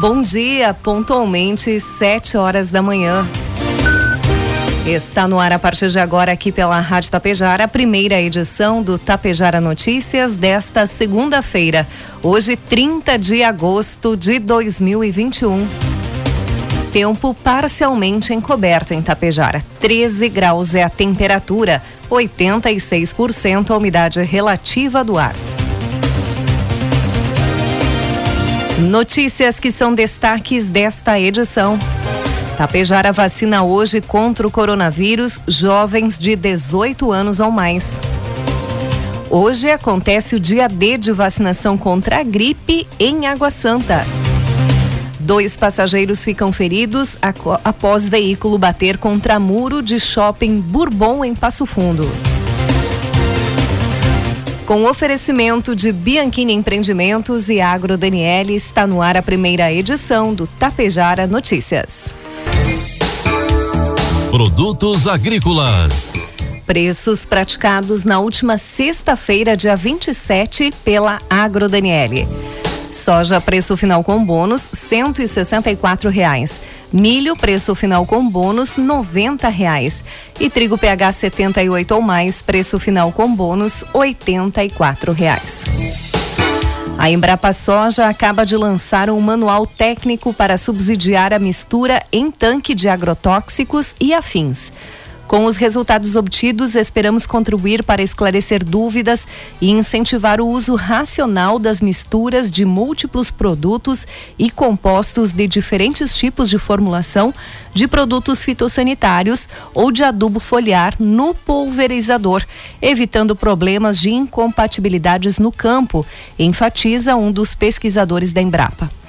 Bom dia, pontualmente, 7 horas da manhã. Está no ar a partir de agora aqui pela Rádio Tapejara, a primeira edição do Tapejara Notícias desta segunda-feira, hoje 30 de agosto de 2021. Tempo parcialmente encoberto em Tapejara. 13 graus é a temperatura, 86% a umidade relativa do ar. Notícias que são destaques desta edição. Tapejara vacina hoje contra o coronavírus jovens de 18 anos ou mais. Hoje acontece o dia D de vacinação contra a gripe em Água Santa. Dois passageiros ficam feridos após veículo bater contra muro de shopping Bourbon em Passo Fundo com oferecimento de Bianchini Empreendimentos e Agro Daniele, está no ar a primeira edição do Tapejara Notícias. Produtos agrícolas. Preços praticados na última sexta-feira, dia 27, pela Agro Daniele. Soja preço final com bônus cento e reais. Milho preço final com bônus noventa reais. E trigo PH 78 ou mais preço final com bônus oitenta e reais. A Embrapa Soja acaba de lançar um manual técnico para subsidiar a mistura em tanque de agrotóxicos e afins. Com os resultados obtidos, esperamos contribuir para esclarecer dúvidas e incentivar o uso racional das misturas de múltiplos produtos e compostos de diferentes tipos de formulação de produtos fitossanitários ou de adubo foliar no pulverizador, evitando problemas de incompatibilidades no campo, enfatiza um dos pesquisadores da Embrapa.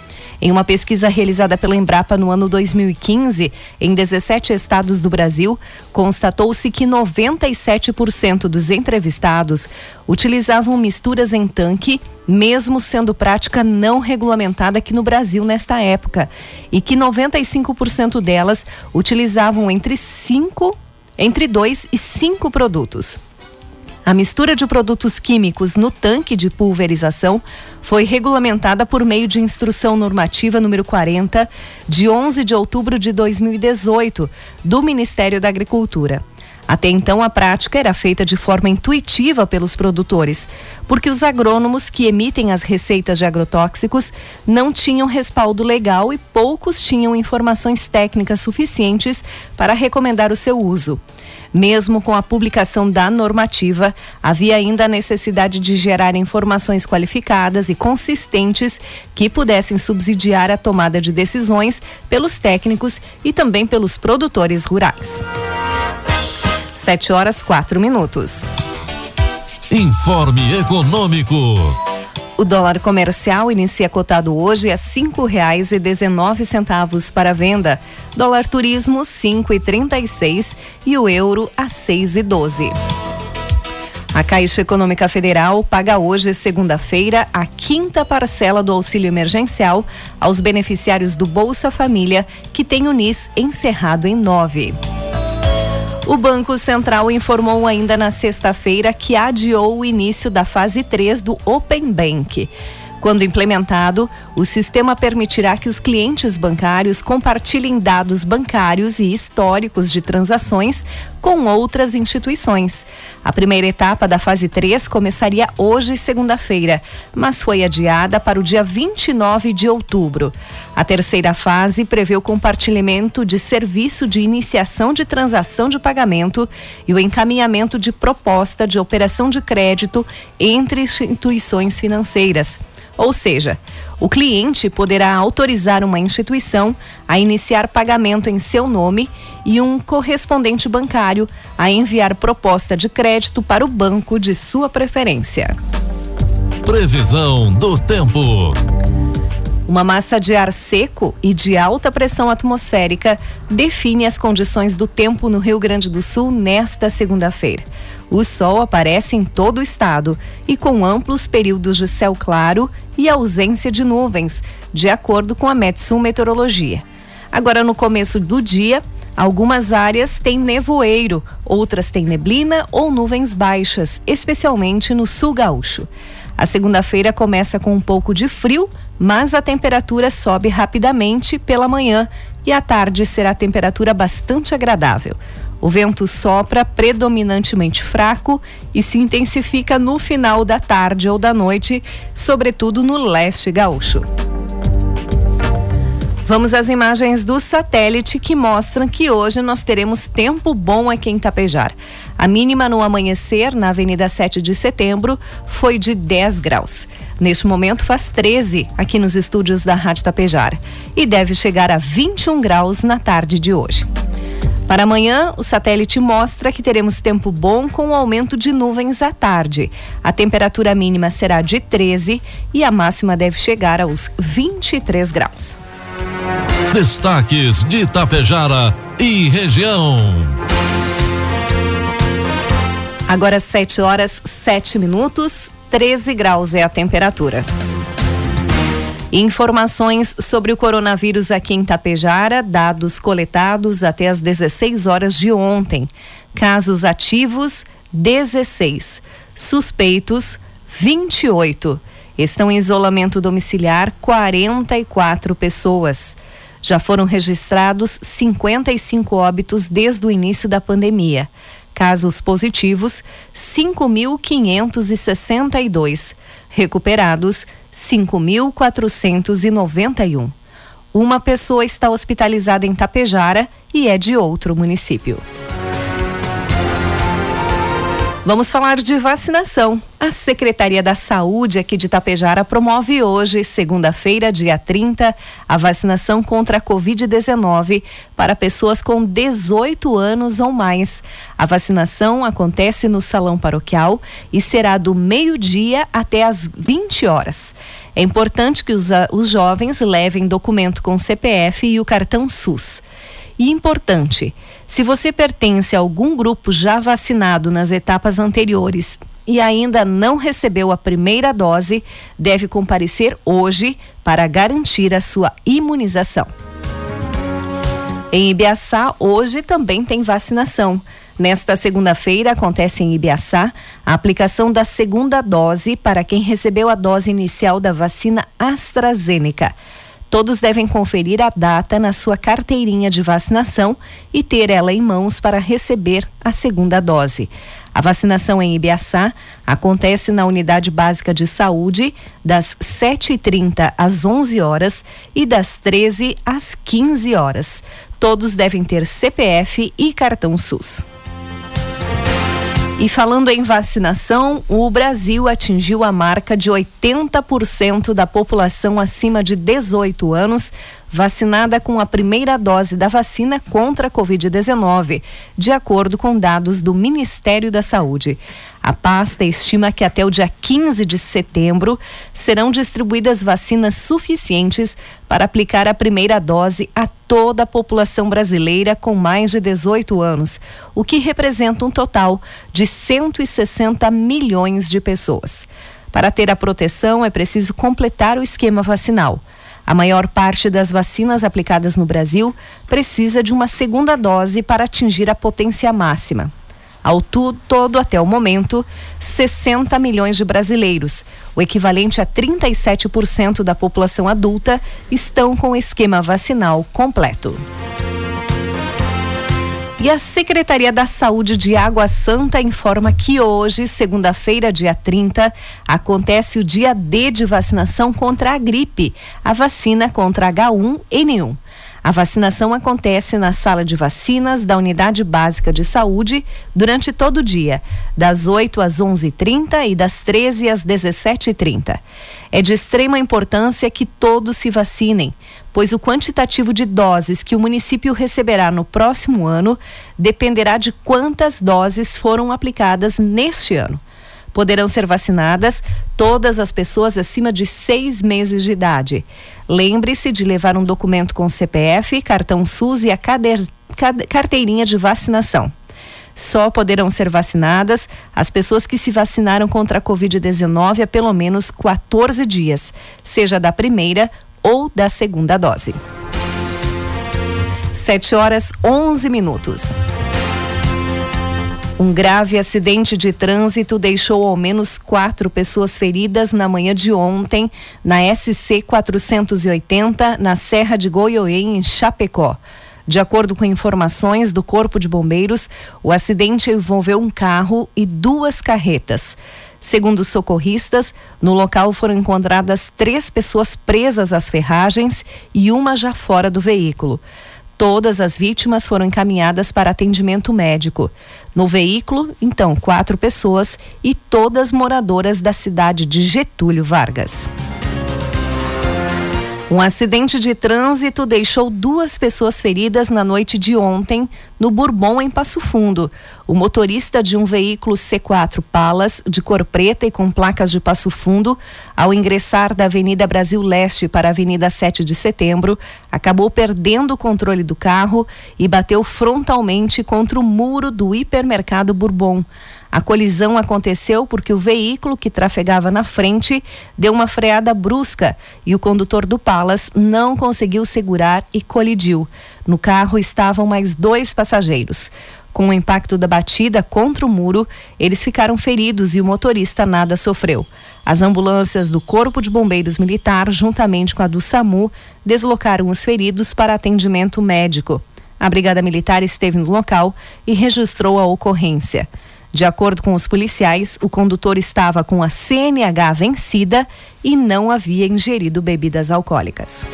Em uma pesquisa realizada pela Embrapa no ano 2015, em 17 estados do Brasil, constatou-se que 97% dos entrevistados utilizavam misturas em tanque, mesmo sendo prática não regulamentada aqui no Brasil nesta época, e que 95% delas utilizavam entre 5 entre 2 e 5 produtos. A mistura de produtos químicos no tanque de pulverização foi regulamentada por meio de instrução normativa número 40, de 11 de outubro de 2018, do Ministério da Agricultura. Até então, a prática era feita de forma intuitiva pelos produtores, porque os agrônomos que emitem as receitas de agrotóxicos não tinham respaldo legal e poucos tinham informações técnicas suficientes para recomendar o seu uso. Mesmo com a publicação da normativa, havia ainda a necessidade de gerar informações qualificadas e consistentes que pudessem subsidiar a tomada de decisões pelos técnicos e também pelos produtores rurais. 7 horas 4 minutos. Informe Econômico. O dólar comercial inicia cotado hoje a cinco reais e dezenove centavos para venda. Dólar turismo cinco e trinta e seis e o euro a seis e doze. A Caixa Econômica Federal paga hoje, segunda-feira, a quinta parcela do auxílio emergencial aos beneficiários do Bolsa Família que tem o NIS encerrado em nove. O Banco Central informou ainda na sexta-feira que adiou o início da fase 3 do Open Bank. Quando implementado, o sistema permitirá que os clientes bancários compartilhem dados bancários e históricos de transações com outras instituições. A primeira etapa da fase 3 começaria hoje, segunda-feira, mas foi adiada para o dia 29 de outubro. A terceira fase prevê o compartilhamento de serviço de iniciação de transação de pagamento e o encaminhamento de proposta de operação de crédito entre instituições financeiras. Ou seja, o cliente poderá autorizar uma instituição a iniciar pagamento em seu nome e um correspondente bancário a enviar proposta de crédito para o banco de sua preferência. Previsão do tempo. Uma massa de ar seco e de alta pressão atmosférica define as condições do tempo no Rio Grande do Sul nesta segunda-feira. O sol aparece em todo o estado e com amplos períodos de céu claro e ausência de nuvens, de acordo com a Metsul Meteorologia. Agora, no começo do dia, algumas áreas têm nevoeiro, outras têm neblina ou nuvens baixas, especialmente no sul gaúcho. A segunda-feira começa com um pouco de frio, mas a temperatura sobe rapidamente pela manhã e à tarde será temperatura bastante agradável. O vento sopra predominantemente fraco e se intensifica no final da tarde ou da noite, sobretudo no leste gaúcho. Vamos às imagens do satélite que mostram que hoje nós teremos tempo bom aqui em Tapejar. A mínima no amanhecer, na Avenida 7 de Setembro, foi de 10 graus. Neste momento faz 13 aqui nos estúdios da Rádio Tapejar e deve chegar a 21 graus na tarde de hoje. Para amanhã, o satélite mostra que teremos tempo bom com o aumento de nuvens à tarde. A temperatura mínima será de 13 e a máxima deve chegar aos 23 graus. Destaques de Itapejara e região. Agora 7 horas 7 minutos, 13 graus é a temperatura. Informações sobre o coronavírus aqui em Tapejara, dados coletados até as 16 horas de ontem. Casos ativos, 16. Suspeitos, 28. Estão em isolamento domiciliar 44 pessoas. Já foram registrados 55 óbitos desde o início da pandemia. Casos positivos, 5.562. Recuperados, 5.491. Uma pessoa está hospitalizada em Tapejara e é de outro município. Vamos falar de vacinação. A Secretaria da Saúde aqui de Tapejara promove hoje, segunda-feira, dia 30, a vacinação contra a Covid-19 para pessoas com 18 anos ou mais. A vacinação acontece no Salão Paroquial e será do meio-dia até as 20 horas. É importante que os, os jovens levem documento com CPF e o cartão SUS. E importante, se você pertence a algum grupo já vacinado nas etapas anteriores e ainda não recebeu a primeira dose, deve comparecer hoje para garantir a sua imunização. Em Ibiaçá, hoje também tem vacinação. Nesta segunda-feira, acontece em Ibiaçá a aplicação da segunda dose para quem recebeu a dose inicial da vacina AstraZeneca. Todos devem conferir a data na sua carteirinha de vacinação e ter ela em mãos para receber a segunda dose. A vacinação em Ibiaçá acontece na Unidade Básica de Saúde das 7h30 às 11 horas e das 13 às 15 horas. Todos devem ter CPF e cartão SUS. E falando em vacinação, o Brasil atingiu a marca de 80% da população acima de 18 anos vacinada com a primeira dose da vacina contra a Covid-19, de acordo com dados do Ministério da Saúde. A pasta estima que até o dia 15 de setembro serão distribuídas vacinas suficientes para aplicar a primeira dose a toda a população brasileira com mais de 18 anos, o que representa um total de 160 milhões de pessoas. Para ter a proteção, é preciso completar o esquema vacinal. A maior parte das vacinas aplicadas no Brasil precisa de uma segunda dose para atingir a potência máxima. Ao todo, até o momento, 60 milhões de brasileiros, o equivalente a 37% da população adulta, estão com o esquema vacinal completo. E a Secretaria da Saúde de Água Santa informa que hoje, segunda-feira, dia 30, acontece o dia D de vacinação contra a gripe, a vacina contra H1N1. A vacinação acontece na sala de vacinas da Unidade Básica de Saúde durante todo o dia, das 8 às 11h30 e das 13 às 17h30. É de extrema importância que todos se vacinem, pois o quantitativo de doses que o município receberá no próximo ano dependerá de quantas doses foram aplicadas neste ano. Poderão ser vacinadas todas as pessoas acima de seis meses de idade. Lembre-se de levar um documento com CPF, cartão SUS e a carteirinha de vacinação. Só poderão ser vacinadas as pessoas que se vacinaram contra a Covid-19 há pelo menos 14 dias, seja da primeira ou da segunda dose. 7 horas 11 minutos. Um grave acidente de trânsito deixou ao menos quatro pessoas feridas na manhã de ontem na SC 480, na Serra de Goiôê, em Chapecó. De acordo com informações do Corpo de Bombeiros, o acidente envolveu um carro e duas carretas. Segundo os socorristas, no local foram encontradas três pessoas presas às ferragens e uma já fora do veículo. Todas as vítimas foram encaminhadas para atendimento médico. No veículo, então, quatro pessoas e todas moradoras da cidade de Getúlio Vargas. Um acidente de trânsito deixou duas pessoas feridas na noite de ontem no Bourbon, em Passo Fundo. O motorista de um veículo C4 Palas, de cor preta e com placas de Passo Fundo, ao ingressar da Avenida Brasil Leste para a Avenida 7 de Setembro, acabou perdendo o controle do carro e bateu frontalmente contra o muro do hipermercado Bourbon. A colisão aconteceu porque o veículo que trafegava na frente deu uma freada brusca e o condutor do Palas não conseguiu segurar e colidiu. No carro estavam mais dois passageiros. Com o impacto da batida contra o muro, eles ficaram feridos e o motorista nada sofreu. As ambulâncias do Corpo de Bombeiros Militar, juntamente com a do SAMU, deslocaram os feridos para atendimento médico. A Brigada Militar esteve no local e registrou a ocorrência. De acordo com os policiais, o condutor estava com a CNH vencida e não havia ingerido bebidas alcoólicas.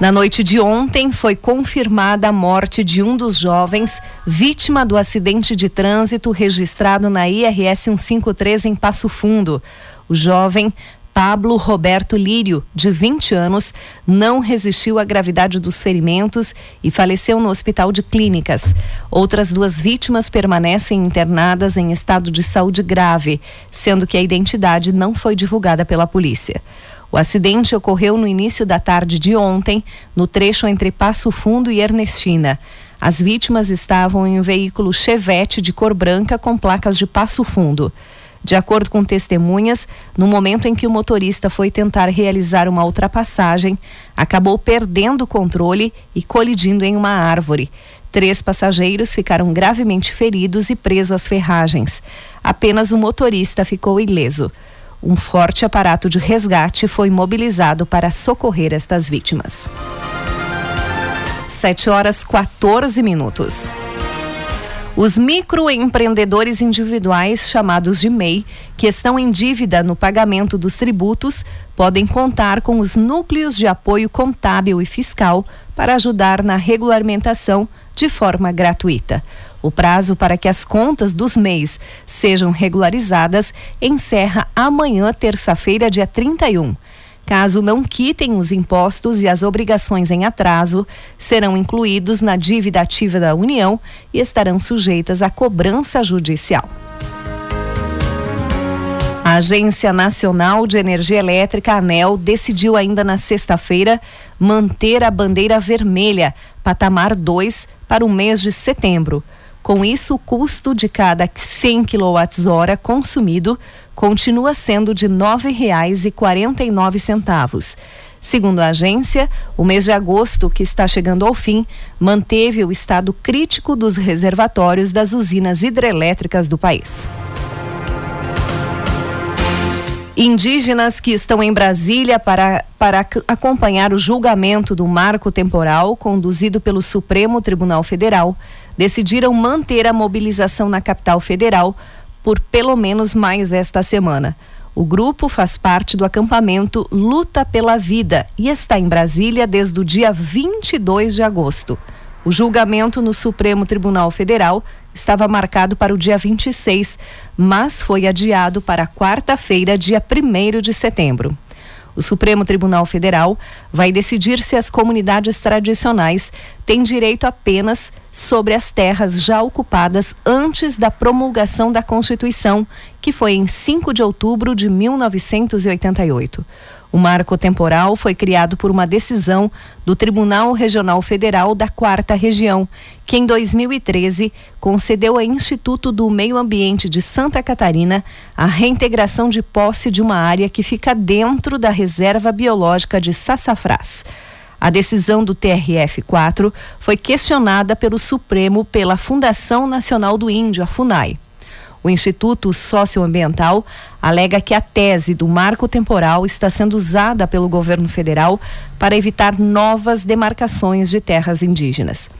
Na noite de ontem, foi confirmada a morte de um dos jovens vítima do acidente de trânsito registrado na IRS 153 em Passo Fundo. O jovem Pablo Roberto Lírio, de 20 anos, não resistiu à gravidade dos ferimentos e faleceu no Hospital de Clínicas. Outras duas vítimas permanecem internadas em estado de saúde grave, sendo que a identidade não foi divulgada pela polícia. O acidente ocorreu no início da tarde de ontem, no trecho entre Passo Fundo e Ernestina. As vítimas estavam em um veículo Chevette de cor branca com placas de Passo Fundo. De acordo com testemunhas, no momento em que o motorista foi tentar realizar uma ultrapassagem, acabou perdendo o controle e colidindo em uma árvore. Três passageiros ficaram gravemente feridos e presos às ferragens. Apenas o motorista ficou ileso. Um forte aparato de resgate foi mobilizado para socorrer estas vítimas. 7 horas 14 minutos. Os microempreendedores individuais, chamados de MEI, que estão em dívida no pagamento dos tributos, podem contar com os núcleos de apoio contábil e fiscal para ajudar na regulamentação de forma gratuita. O prazo para que as contas dos MEIs sejam regularizadas encerra amanhã, terça-feira, dia 31. Caso não quitem os impostos e as obrigações em atraso, serão incluídos na dívida ativa da União e estarão sujeitas à cobrança judicial. A Agência Nacional de Energia Elétrica, ANEL, decidiu ainda na sexta-feira manter a bandeira vermelha, patamar 2, para o mês de setembro. Com isso, o custo de cada 100 kWh consumido continua sendo de R$ 9,49. Segundo a agência, o mês de agosto, que está chegando ao fim, manteve o estado crítico dos reservatórios das usinas hidrelétricas do país. Indígenas que estão em Brasília para, para acompanhar o julgamento do marco temporal conduzido pelo Supremo Tribunal Federal decidiram manter a mobilização na capital federal por pelo menos mais esta semana. O grupo faz parte do acampamento Luta pela Vida e está em Brasília desde o dia 22 de agosto. O julgamento no Supremo Tribunal Federal estava marcado para o dia 26, mas foi adiado para quarta-feira, dia 1 de setembro. O Supremo Tribunal Federal vai decidir se as comunidades tradicionais têm direito apenas sobre as terras já ocupadas antes da promulgação da Constituição, que foi em 5 de outubro de 1988. O marco temporal foi criado por uma decisão do Tribunal Regional Federal da Quarta Região, que em 2013 concedeu ao Instituto do Meio Ambiente de Santa Catarina a reintegração de posse de uma área que fica dentro da Reserva Biológica de Sassafrás. A decisão do TRF-4 foi questionada pelo Supremo pela Fundação Nacional do Índio, a FUNAI. O Instituto Socioambiental alega que a tese do marco temporal está sendo usada pelo governo federal para evitar novas demarcações de terras indígenas.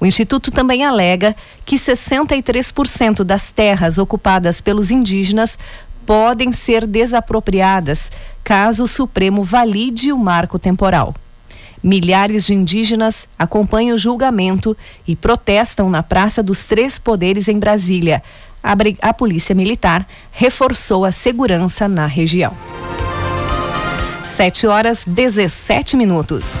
O Instituto também alega que 63% das terras ocupadas pelos indígenas podem ser desapropriadas caso o Supremo valide o marco temporal. Milhares de indígenas acompanham o julgamento e protestam na Praça dos Três Poderes em Brasília. A, Polícia Militar reforçou a segurança na região. 7 horas 17 minutos.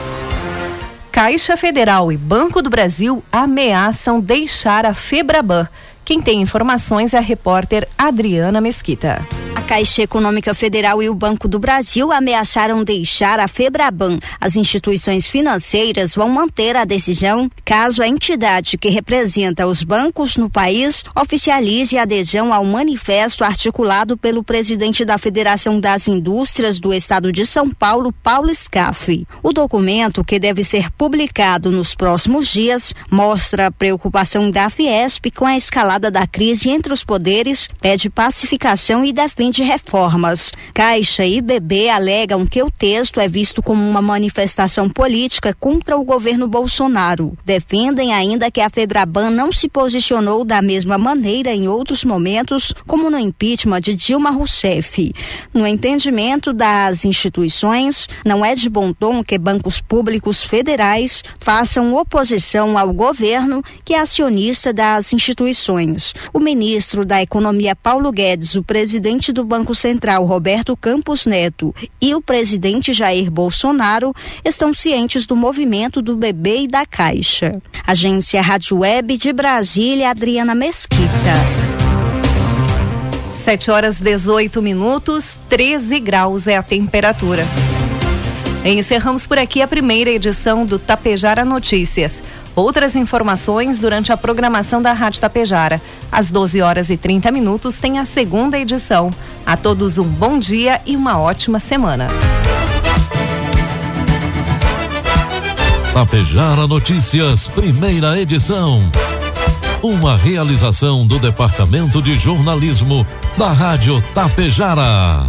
Caixa Federal e Banco do Brasil ameaçam deixar a Febraban. Quem tem informações é a repórter Adriana Mesquita. Caixa Econômica Federal e o Banco do Brasil ameaçaram deixar a Febraban. As instituições financeiras vão manter a decisão caso a entidade que representa os bancos no país oficialize a adesão ao manifesto articulado pelo presidente da Federação das Indústrias do Estado de São Paulo, Paulo Scaff. O documento, que deve ser publicado nos próximos dias, mostra a preocupação da Fiesp com a escalada da crise entre os poderes, pede pacificação e defende de reformas. Caixa e BB alegam que o texto é visto como uma manifestação política contra o governo Bolsonaro. Defendem ainda que a Febraban não se posicionou da mesma maneira em outros momentos, como no impeachment de Dilma Rousseff. No entendimento das instituições, não é de bom tom que bancos públicos federais façam oposição ao governo, que é acionista das instituições. O ministro da Economia Paulo Guedes, o presidente do Banco Central, Roberto Campos Neto, e o presidente Jair Bolsonaro estão cientes do movimento do bebê e da Caixa. Agência Rádio Web de Brasília, Adriana Mesquita. 7 horas 18 minutos, 13 graus é a temperatura. Encerramos por aqui a primeira edição do Tapejara Notícias. Outras informações durante a programação da Rádio Tapejara. Às 12 horas e 30 minutos tem a segunda edição. A todos um bom dia e uma ótima semana. Tapejara Notícias, primeira edição. Uma realização do Departamento de Jornalismo da Rádio Tapejara.